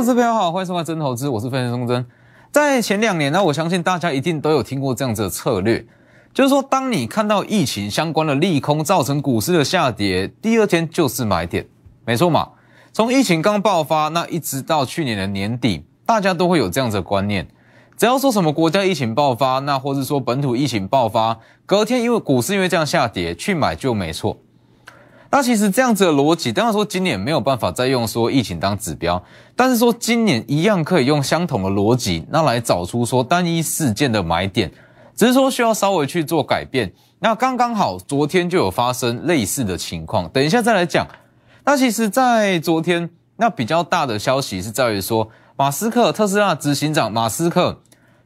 各位投资朋友好，欢迎收看真投资，我是分析师钟真。在前两年呢，我相信大家一定都有听过这样子的策略，就是说，当你看到疫情相关的利空造成股市的下跌，第二天就是买点，没错嘛。从疫情刚爆发，那一直到去年的年底，大家都会有这样子的观念，只要说什么国家疫情爆发，那或是说本土疫情爆发，隔天因为股市因为这样下跌，去买就没错。那其实这样子的逻辑，当然说今年没有办法再用说疫情当指标，但是说今年一样可以用相同的逻辑，那来找出说单一事件的买点，只是说需要稍微去做改变。那刚刚好昨天就有发生类似的情况，等一下再来讲。那其实，在昨天那比较大的消息是在于说，马斯克特斯拉执行长马斯克，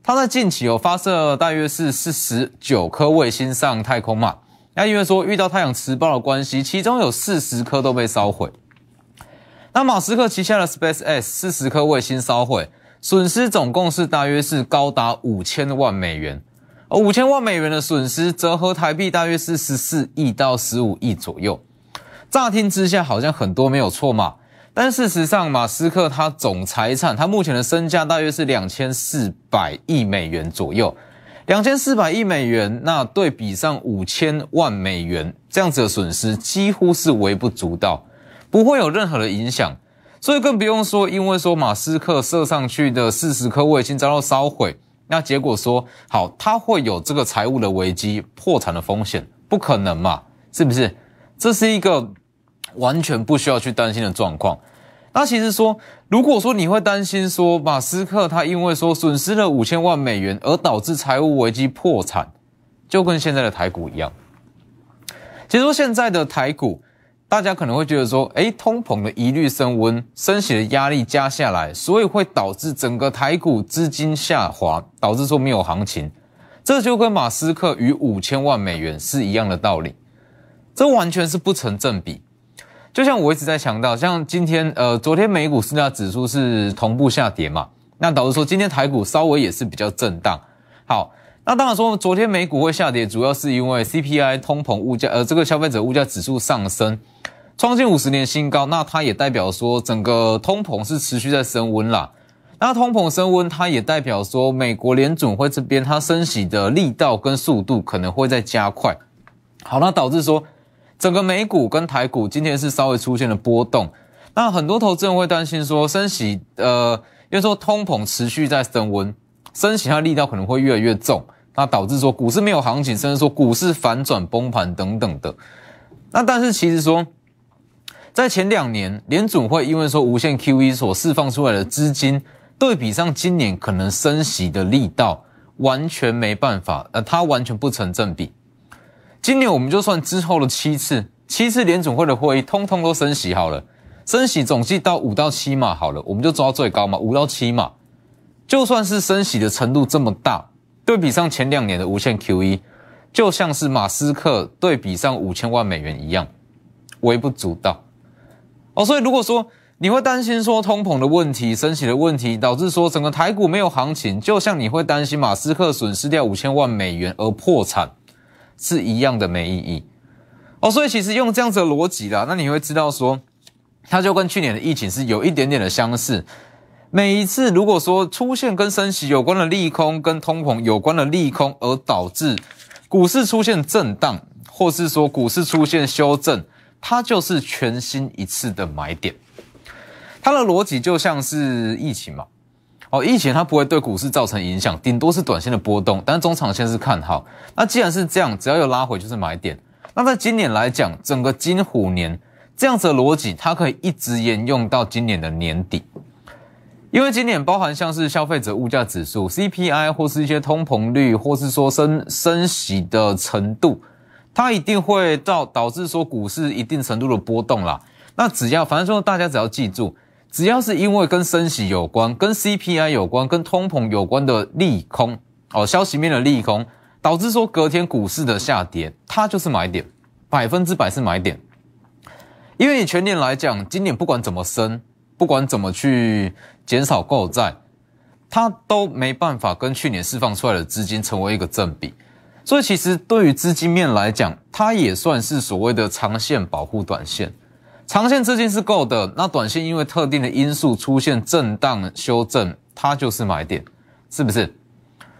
他在近期有发射大约是四十九颗卫星上太空嘛。那因为说遇到太阳磁暴的关系，其中有四十颗都被烧毁。那马斯克旗下的 Space X 四十颗卫星烧毁，损失总共是大约是高达五千万美元。而五千万美元的损失，折合台币大约是十四亿到十五亿左右。乍听之下好像很多没有错嘛，但事实上，马斯克他总财产，他目前的身价大约是两千四百亿美元左右。两千四百亿美元，那对比上五千万美元这样子的损失，几乎是微不足道，不会有任何的影响。所以更不用说，因为说马斯克射上去的四十颗卫星遭到烧毁，那结果说好，他会有这个财务的危机、破产的风险，不可能嘛？是不是？这是一个完全不需要去担心的状况。那其实说，如果说你会担心说马斯克他因为说损失了五千万美元而导致财务危机破产，就跟现在的台股一样。其实说现在的台股，大家可能会觉得说，哎，通膨的疑虑升温，升息的压力加下来，所以会导致整个台股资金下滑，导致说没有行情。这就跟马斯克与五千万美元是一样的道理，这完全是不成正比。就像我一直在强调，像今天呃，昨天美股四大指数是同步下跌嘛，那导致说今天台股稍微也是比较震荡。好，那当然说昨天美股会下跌，主要是因为 CPI 通膨物价，呃，这个消费者物价指数上升，创近五十年新高，那它也代表说整个通膨是持续在升温啦。那通膨升温，它也代表说美国联准会这边它升息的力道跟速度可能会在加快。好，那导致说。整个美股跟台股今天是稍微出现了波动，那很多投资人会担心说升息，呃，因为说通膨持续在升温，升息它力道可能会越来越重，那导致说股市没有行情，甚至说股市反转崩盘等等的。那但是其实说，在前两年联准会因为说无限 QE 所释放出来的资金，对比上今年可能升息的力道，完全没办法，呃，它完全不成正比。今年我们就算之后的七次，七次联总会的会议，通通都升息好了，升息总计到五到七码好了，我们就抓最高嘛，五到七码。就算是升息的程度这么大，对比上前两年的无限 QE，就像是马斯克对比上五千万美元一样，微不足道。哦，所以如果说你会担心说通膨的问题、升息的问题，导致说整个台股没有行情，就像你会担心马斯克损失掉五千万美元而破产。是一样的没意义哦，所以其实用这样子的逻辑啦，那你会知道说，它就跟去年的疫情是有一点点的相似。每一次如果说出现跟升息有关的利空，跟通膨有关的利空，而导致股市出现震荡，或是说股市出现修正，它就是全新一次的买点。它的逻辑就像是疫情嘛。哦，疫情它不会对股市造成影响，顶多是短线的波动，但中长线是看好。那既然是这样，只要有拉回就是买点。那在今年来讲，整个金虎年这样子的逻辑，它可以一直沿用到今年的年底，因为今年包含像是消费者物价指数 CPI 或是一些通膨率，或是说升升息的程度，它一定会到导致说股市一定程度的波动啦。那只要反正说大家只要记住。只要是因为跟升息有关、跟 CPI 有关、跟通膨有关的利空哦，消息面的利空，导致说隔天股市的下跌，它就是买点，百分之百是买点。因为你全年来讲，今年不管怎么升，不管怎么去减少购债，它都没办法跟去年释放出来的资金成为一个正比。所以其实对于资金面来讲，它也算是所谓的长线保护短线。长线资金是够的，那短线因为特定的因素出现震荡修正，它就是买点，是不是？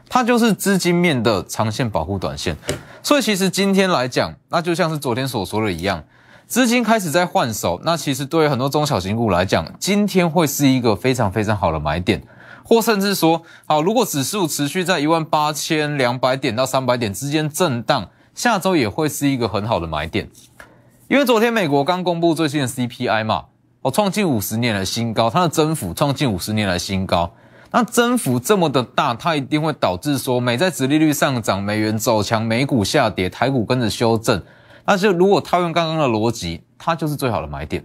它就是资金面的长线保护短线。所以其实今天来讲，那就像是昨天所说的一样，资金开始在换手。那其实对于很多中小型股来讲，今天会是一个非常非常好的买点，或甚至说，好，如果指数持续在一万八千两百点到三百点之间震荡，下周也会是一个很好的买点。因为昨天美国刚公布最新的 CPI 嘛，哦，创近五十年的新高，它的增幅创近五十年来新高。那增幅这么的大，它一定会导致说美债殖利率上涨，美元走强，美股下跌，台股跟着修正。那就如果套用刚刚的逻辑，它就是最好的买点。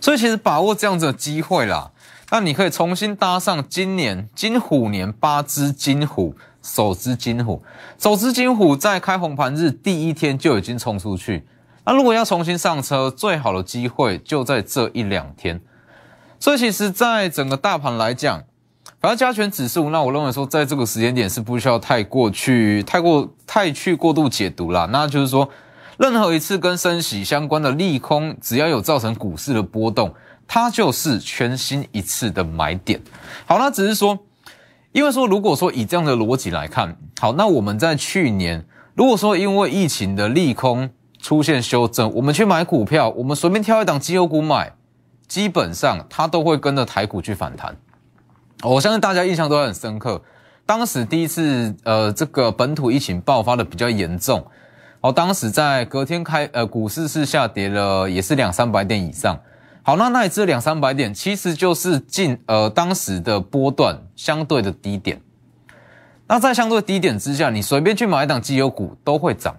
所以其实把握这样子的机会啦，那你可以重新搭上今年金虎年八只金虎，首只金虎，首只金虎在开红盘日第一天就已经冲出去。那如果要重新上车，最好的机会就在这一两天。所以其实，在整个大盘来讲，反正加权指数，那我认为说，在这个时间点是不需要太过去、太过、太去过度解读啦。那就是说，任何一次跟升息相关的利空，只要有造成股市的波动，它就是全新一次的买点。好，那只是说，因为说，如果说以这样的逻辑来看，好，那我们在去年，如果说因为疫情的利空出现修正，我们去买股票，我们随便挑一档绩优股买，基本上它都会跟着台股去反弹。我相信大家印象都很深刻，当时第一次呃这个本土疫情爆发的比较严重，哦，当时在隔天开呃股市是下跌了，也是两三百点以上。好，那那一次两三百点其实就是近呃当时的波段相对的低点。那在相对低点之下，你随便去买一档绩优股都会涨。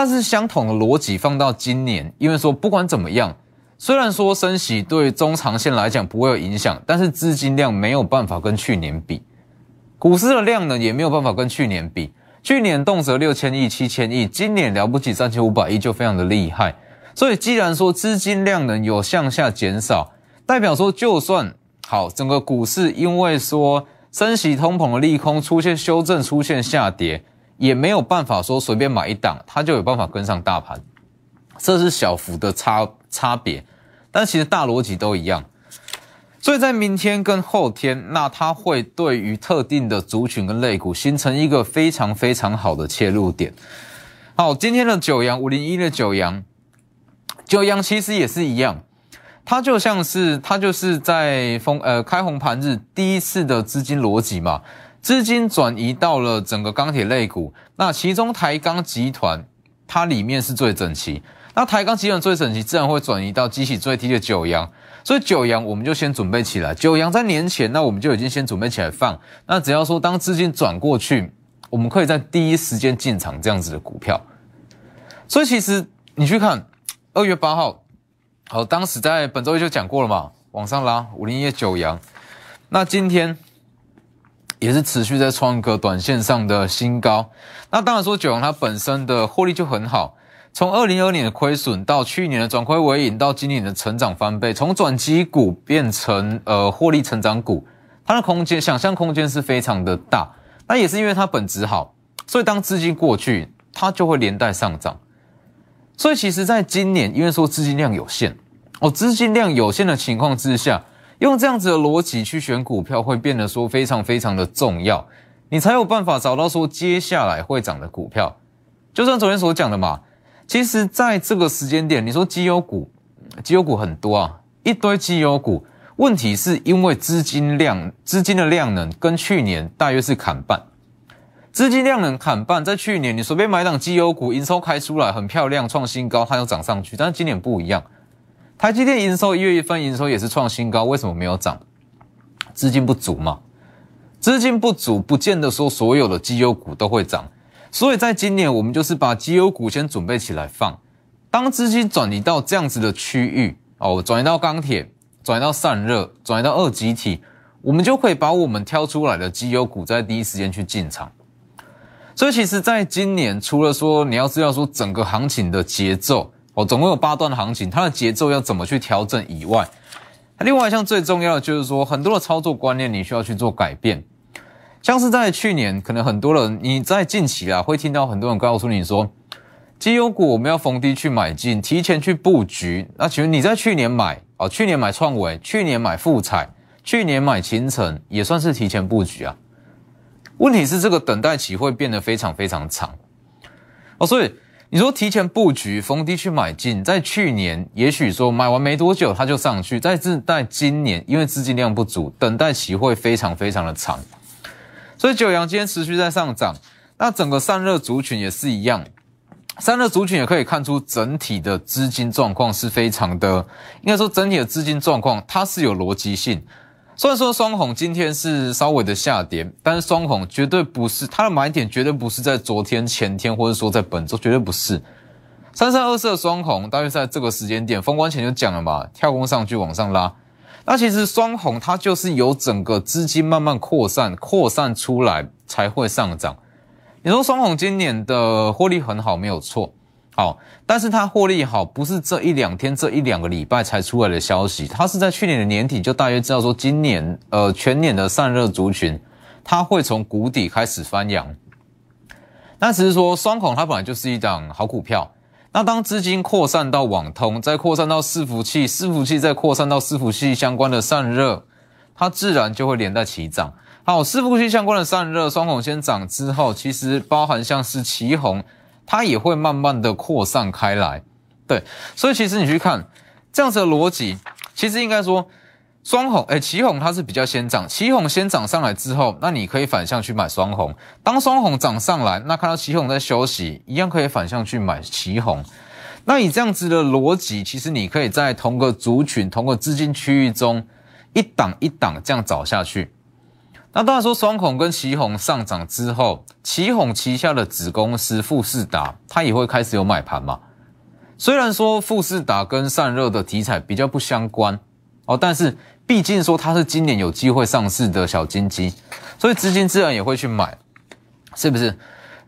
但是相同的逻辑放到今年，因为说不管怎么样。虽然说升息对中长线来讲不会有影响，但是资金量没有办法跟去年比，股市的量呢也没有办法跟去年比。去年动辄六千亿、七千亿，今年了不起三千五百亿就非常的厉害。所以既然说资金量能有向下减少，代表说就算好整个股市因为说升息通膨的利空出现修正、出现下跌，也没有办法说随便买一档它就有办法跟上大盘。这是小幅的差差别，但其实大逻辑都一样。所以在明天跟后天，那它会对于特定的族群跟类股形成一个非常非常好的切入点。好，今天的九阳五零一的九阳，九阳其实也是一样，它就像是它就是在封呃开红盘日第一次的资金逻辑嘛，资金转移到了整个钢铁类股，那其中台钢集团它里面是最整齐。那台钢集团最整齐，自然会转移到机器最低的九阳，所以九阳我们就先准备起来。九阳在年前，那我们就已经先准备起来放。那只要说当资金转过去，我们可以在第一时间进场这样子的股票。所以其实你去看二月八号，好，当时在本周一就讲过了嘛，往上拉五零一九阳，那今天也是持续在创个短线上的新高。那当然说九阳它本身的获利就很好。从二零二年的亏损到去年的转亏为盈，到今年的成长翻倍，从转基股变成呃获利成长股，它的空间想象空间是非常的大。那也是因为它本质好，所以当资金过去，它就会连带上涨。所以其实在今年，因为说资金量有限，哦，资金量有限的情况之下，用这样子的逻辑去选股票，会变得说非常非常的重要，你才有办法找到说接下来会涨的股票。就像昨天所讲的嘛。其实，在这个时间点，你说绩优股，绩优股很多啊，一堆绩优股。问题是因为资金量，资金的量能跟去年大约是砍半。资金量能砍半，在去年你随便买档绩优股，营收开出来很漂亮，创新高，它又涨上去。但是今年不一样，台积电营收一月一份营收也是创新高，为什么没有涨？资金不足嘛。资金不足，不见得说所有的绩优股都会涨。所以在今年，我们就是把绩优股先准备起来放。当资金转移到这样子的区域哦，转移到钢铁，转移到散热，转移到二极体，我们就可以把我们挑出来的绩优股在第一时间去进场。所以其实，在今年，除了说你要知道说整个行情的节奏哦，总共有八段行情，它的节奏要怎么去调整以外，另外一项最重要的就是说，很多的操作观念你需要去做改变。像是在去年，可能很多人你在近期啊会听到很多人告诉你说，绩优股我们要逢低去买进，提前去布局。那其实你在去年买哦？去年买创维，去年买富彩，去年买秦城，也算是提前布局啊。问题是这个等待期会变得非常非常长哦，所以你说提前布局逢低去买进，在去年也许说买完没多久它就上去，在这在今年因为资金量不足，等待期会非常非常的长。所以九阳今天持续在上涨，那整个散热族群也是一样，散热族群也可以看出整体的资金状况是非常的，应该说整体的资金状况它是有逻辑性。虽然说双红今天是稍微的下跌，但是双红绝对不是它的买点，绝对不是在昨天、前天，或者说在本周，绝对不是。三三二四的双红，大约在这个时间点封关前就讲了嘛，跳空上去往上拉。那其实双红它就是由整个资金慢慢扩散、扩散出来才会上涨。你说双红今年的获利很好，没有错，好，但是它获利好不是这一两天、这一两个礼拜才出来的消息，它是在去年的年底就大约知道说今年呃全年的散热族群它会从谷底开始翻扬。那只是说双孔它本来就是一档好股票。那当资金扩散到网通，再扩散到伺服器，伺服器再扩散到伺服器相关的散热，它自然就会连带起涨。好，伺服器相关的散热双孔先涨之后，其实包含像是旗红，它也会慢慢的扩散开来。对，所以其实你去看这样子的逻辑，其实应该说。双红，哎，旗红它是比较先涨，旗红先涨上来之后，那你可以反向去买双红。当双红涨上来，那看到旗红在休息，一样可以反向去买旗红。那以这样子的逻辑，其实你可以在同个族群、同个资金区域中，一档一档这样找下去。那当然说双孔跟旗红上涨之后，旗红旗下的子公司富士达，它也会开始有买盘嘛。虽然说富士达跟散热的题材比较不相关哦，但是。毕竟说它是今年有机会上市的小金鸡，所以资金自然也会去买，是不是？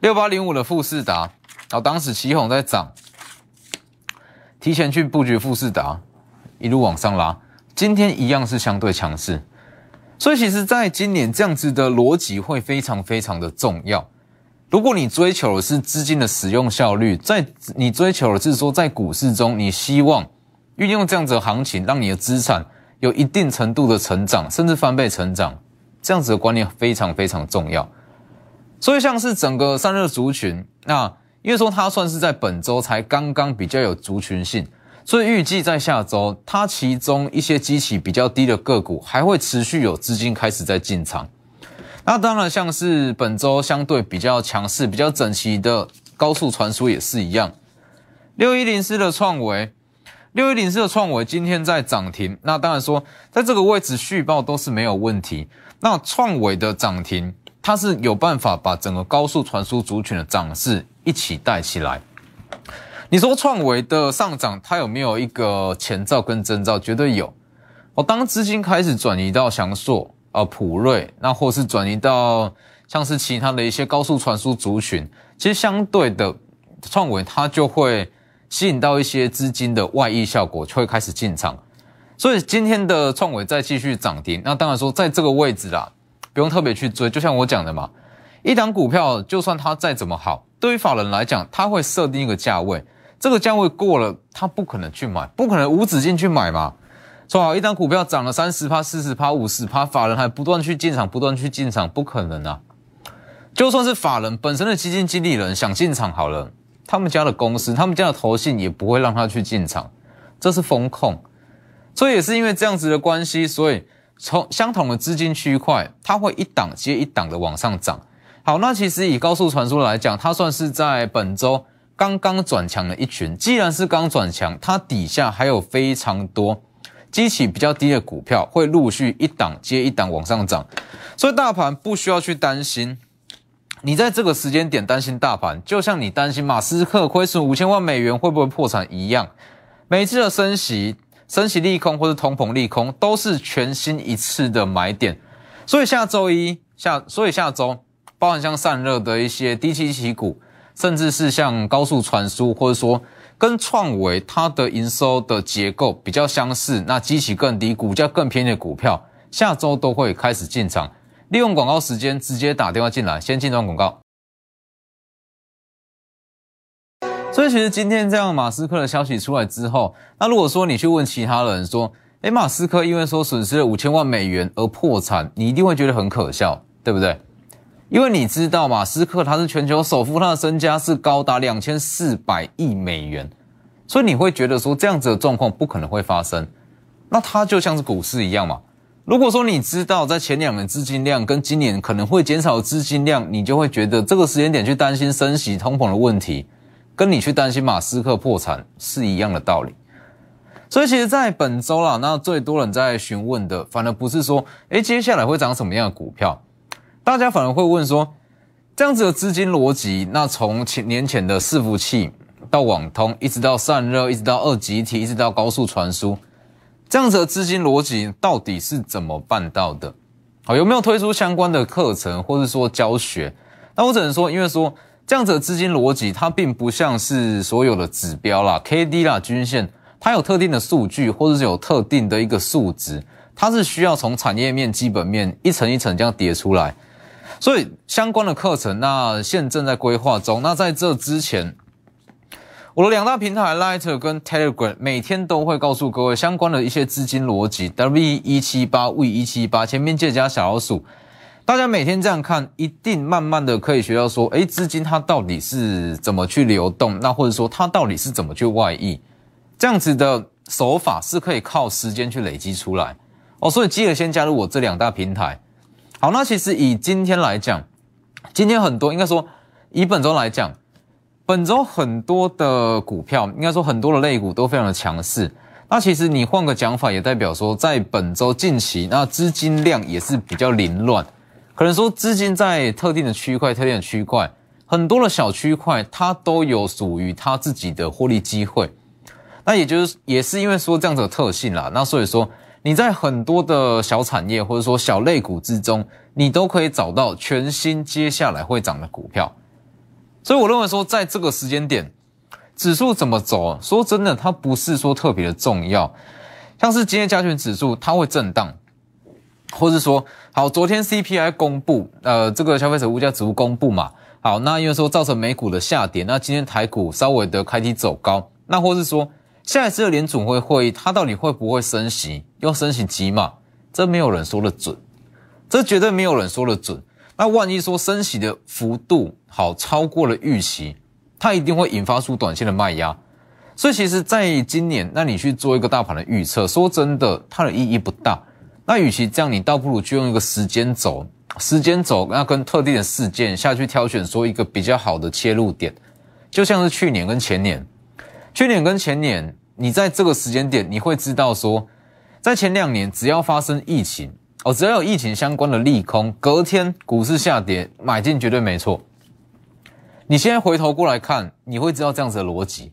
六八零五的富士达，然后当时旗红在涨，提前去布局富士达，一路往上拉，今天一样是相对强势。所以其实在今年这样子的逻辑会非常非常的重要。如果你追求的是资金的使用效率，在你追求的是说在股市中，你希望运用这样子的行情，让你的资产。有一定程度的成长，甚至翻倍成长，这样子的观念非常非常重要。所以像是整个散热族群，那因为说它算是在本周才刚刚比较有族群性，所以预计在下周，它其中一些基期比较低的个股还会持续有资金开始在进场。那当然，像是本周相对比较强势、比较整齐的高速传输也是一样。六一零四的创维。六一零四的创维今天在涨停，那当然说在这个位置续报都是没有问题。那创维的涨停，它是有办法把整个高速传输族群的涨势一起带起来。你说创维的上涨，它有没有一个前兆跟征兆？绝对有。哦，当资金开始转移到翔硕、啊普瑞，那或是转移到像是其他的一些高速传输族群，其实相对的创维它就会。吸引到一些资金的外溢效果，就会开始进场。所以今天的创维再继续涨停，那当然说在这个位置啦，不用特别去追。就像我讲的嘛，一档股票就算它再怎么好，对于法人来讲，他会设定一个价位，这个价位过了，他不可能去买，不可能无止境去买嘛。说好一张股票涨了三十趴、四十趴、五十趴，法人还不断去进场，不断去进场，不可能啊。就算是法人本身的基金经理人想进场好了。他们家的公司，他们家的投信也不会让他去进场，这是风控，所以也是因为这样子的关系，所以从相同的资金区块，它会一档接一档的往上涨。好，那其实以高速传输来讲，它算是在本周刚刚转强的一群。既然是刚转强，它底下还有非常多基期比较低的股票会陆续一档接一档往上涨，所以大盘不需要去担心。你在这个时间点担心大盘，就像你担心马斯克亏损五千万美元会不会破产一样。每次的升息、升息利空或者通膨利空，都是全新一次的买点。所以下周一下，所以下周包含像散热的一些低基期股，甚至是像高速传输，或者说跟创维它的营收的结构比较相似，那机器更低、股价更便宜的股票，下周都会开始进场。利用广告时间直接打电话进来，先进段广告。所以其实今天这样马斯克的消息出来之后，那如果说你去问其他人说，诶，马斯克因为说损失了五千万美元而破产，你一定会觉得很可笑，对不对？因为你知道马斯克他是全球首富，他的身家是高达两千四百亿美元，所以你会觉得说这样子的状况不可能会发生。那它就像是股市一样嘛。如果说你知道在前两年资金量跟今年可能会减少资金量，你就会觉得这个时间点去担心升息通膨的问题，跟你去担心马斯克破产是一样的道理。所以其实，在本周啦，那最多人在询问的，反而不是说，诶，接下来会涨什么样的股票。大家反而会问说，这样子的资金逻辑，那从前年前的伺服器到网通，一直到散热，一直到二极体，一直到高速传输，这样子的资金逻辑到底是怎么办到的？好，有没有推出相关的课程，或者说教学？那我只能说，因为说这样子的资金逻辑，它并不像是所有的指标啦、K D 啦、均线，它有特定的数据，或者是有特定的一个数值，它是需要从产业面、基本面一层一层这样叠出来。所以相关的课程，那现正在规划中。那在这之前，我的两大平台 Lighter 跟 Telegram 每天都会告诉各位相关的一些资金逻辑。W 一七八 V 一七八前面借加小老鼠，大家每天这样看，一定慢慢的可以学到说，哎，资金它到底是怎么去流动？那或者说它到底是怎么去外溢？这样子的手法是可以靠时间去累积出来哦。所以记得先加入我这两大平台。好，那其实以今天来讲，今天很多应该说以本周来讲，本周很多的股票，应该说很多的类股都非常的强势。那其实你换个讲法，也代表说在本周近期，那资金量也是比较凌乱，可能说资金在特定的区块、特定的区块，很多的小区块，它都有属于它自己的获利机会。那也就是也是因为说这样子的特性啦，那所以说。你在很多的小产业或者说小类股之中，你都可以找到全新接下来会涨的股票。所以我认为说，在这个时间点，指数怎么走，说真的，它不是说特别的重要。像是今天加权指数，它会震荡，或是说，好，昨天 CPI 公布，呃，这个消费者物价指数公布嘛，好，那因为说造成美股的下跌，那今天台股稍微的开低走高，那或是说。下一次的联储会会议，它到底会不会升息？要升息几码？这没有人说的准，这绝对没有人说的准。那万一说升息的幅度好超过了预期，它一定会引发出短线的卖压。所以其实，在今年，那你去做一个大盘的预测，说真的，它的意义不大。那与其这样，你倒不如就用一个时间轴，时间轴那跟特定的事件下去挑选，说一个比较好的切入点，就像是去年跟前年。去年跟前年，你在这个时间点，你会知道说，在前两年只要发生疫情哦，只要有疫情相关的利空，隔天股市下跌，买进绝对没错。你现在回头过来看，你会知道这样子的逻辑，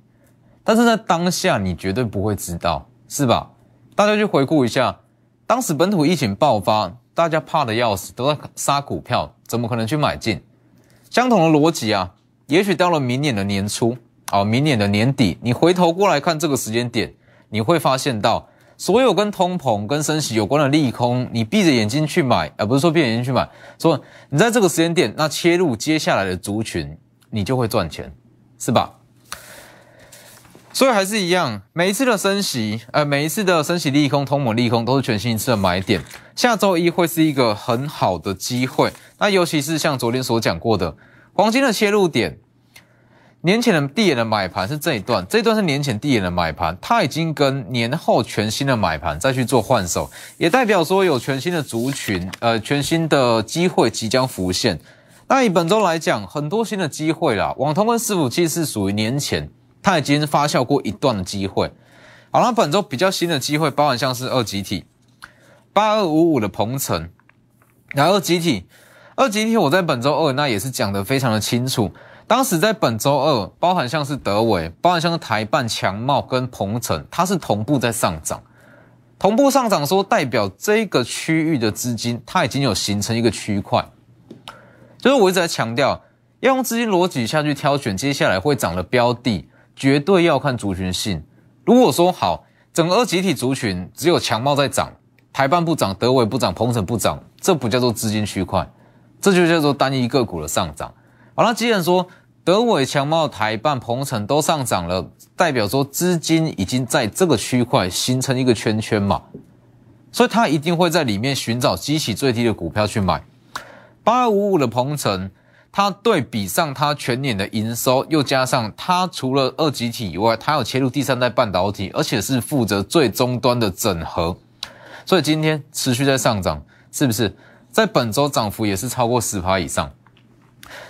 但是在当下你绝对不会知道，是吧？大家去回顾一下，当时本土疫情爆发，大家怕的要死，都在杀股票，怎么可能去买进？相同的逻辑啊，也许到了明年的年初。哦，明年的年底，你回头过来看这个时间点，你会发现到所有跟通膨、跟升息有关的利空，你闭着眼睛去买，而不是说闭着眼睛去买，说你在这个时间点，那切入接下来的族群，你就会赚钱，是吧？所以还是一样，每一次的升息，呃，每一次的升息利空、通膨利空，都是全新一次的买点。下周一会是一个很好的机会，那尤其是像昨天所讲过的黄金的切入点。年前的低眼的买盘是这一段，这一段是年前低眼的买盘，它已经跟年后全新的买盘再去做换手，也代表说有全新的族群，呃，全新的机会即将浮现。那以本周来讲，很多新的机会啦，网通跟伺服器是属于年前它已经发酵过一段的机会。好了，本周比较新的机会，包含像是二集体八二五五的鹏程，然后集体二集体，我在本周二那也是讲的非常的清楚。当时在本周二，包含像是德伟，包含像是台办、强茂跟鹏程，它是同步在上涨，同步上涨，说代表这个区域的资金它已经有形成一个区块，就是我一直在强调，要用资金逻辑下去挑选接下来会涨的标的，绝对要看族群性。如果说好，整个二集体族群只有强茂在涨，台办不涨，德伟不涨，鹏程不涨，这不叫做资金区块，这就叫做单一个股的上涨。好了，既然说德伟、强茂、台办、鹏程都上涨了，代表说资金已经在这个区块形成一个圈圈嘛，所以他一定会在里面寻找激起最低的股票去买。八二五五的鹏程，它对比上它全年的营收，又加上它除了二级体以外，它有切入第三代半导体，而且是负责最终端的整合，所以今天持续在上涨，是不是？在本周涨幅也是超过十趴以上。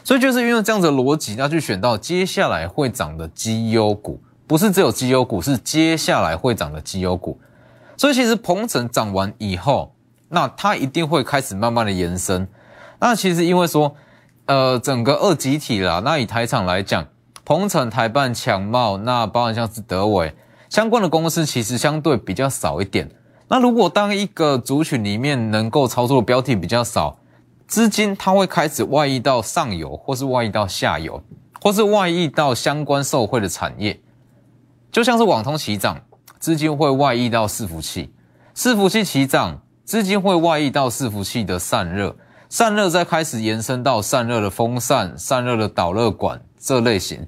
所以就是因为这样子的逻辑，要去选到接下来会涨的绩优股，不是只有绩优股，是接下来会涨的绩优股。所以其实鹏程涨完以后，那它一定会开始慢慢的延伸。那其实因为说，呃，整个二级体啦，那以台厂来讲，鹏程、台办、强茂，那包含像是德伟相关的公司，其实相对比较少一点。那如果当一个族群里面能够操作的标的比较少，资金它会开始外溢到上游，或是外溢到下游，或是外溢到相关受惠的产业，就像是网通齐涨，资金会外溢到伺服器；伺服器齐涨，资金会外溢到伺服器的散热，散热再开始延伸到散热的风扇、散热的导热管这类型。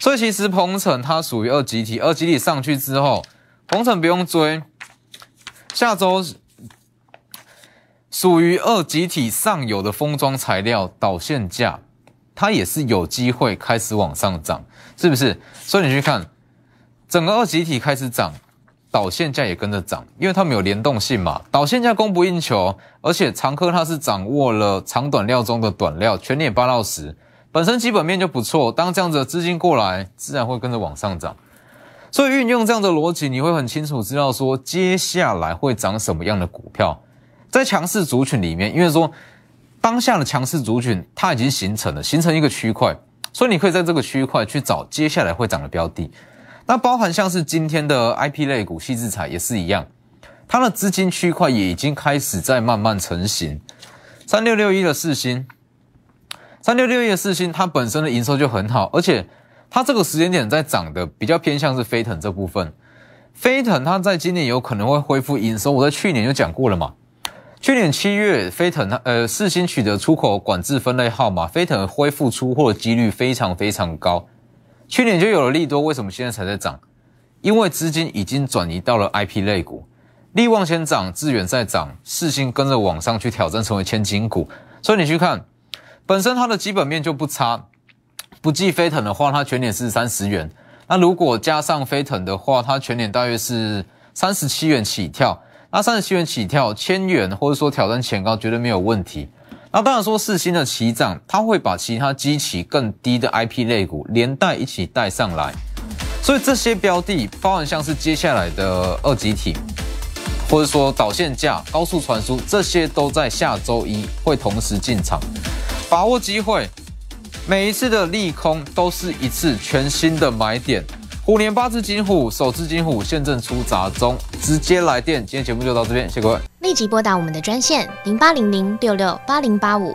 所以其实鹏程它属于二级体，二级体上去之后，鹏程不用追，下周。属于二极体上游的封装材料导线价，它也是有机会开始往上涨，是不是？所以你去看，整个二极体开始涨，导线价也跟着涨，因为它们有联动性嘛。导线价供不应求，而且长科它是掌握了长短料中的短料，全年八到十，本身基本面就不错。当这样子的资金过来，自然会跟着往上涨。所以运用这样的逻辑，你会很清楚知道说接下来会涨什么样的股票。在强势族群里面，因为说当下的强势族群它已经形成了，形成一个区块，所以你可以在这个区块去找接下来会涨的标的。那包含像是今天的 IP 类股、细制材也是一样，它的资金区块也已经开始在慢慢成型。三六六一的四星，三六六一的四星，它本身的营收就很好，而且它这个时间点在涨的比较偏向是飞腾这部分。飞腾它在今年有可能会恢复营收，我在去年就讲过了嘛。去年七月，飞腾它呃，四星取得出口管制分类号码，飞腾恢复出货的几率非常非常高。去年就有了利多，为什么现在才在涨？因为资金已经转移到了 IP 类股，利旺先涨，致远在涨，四星跟着往上去挑战成为千金股。所以你去看，本身它的基本面就不差，不计飞腾的话，它全年是三十元。那如果加上飞腾的话，它全年大约是三十七元起跳。那三十七元起跳，千元或者说挑战前高绝对没有问题。那当然说四星的起涨，它会把其他基期更低的 IP 类股连带一起带上来，所以这些标的，包含像是接下来的二级体，或者说导线架、高速传输，这些都在下周一会同时进场，把握机会。每一次的利空都是一次全新的买点。虎年八字金虎，首次金虎现正出闸中，直接来电。今天节目就到这边，谢谢各位。立即拨打我们的专线零八零零六六八零八五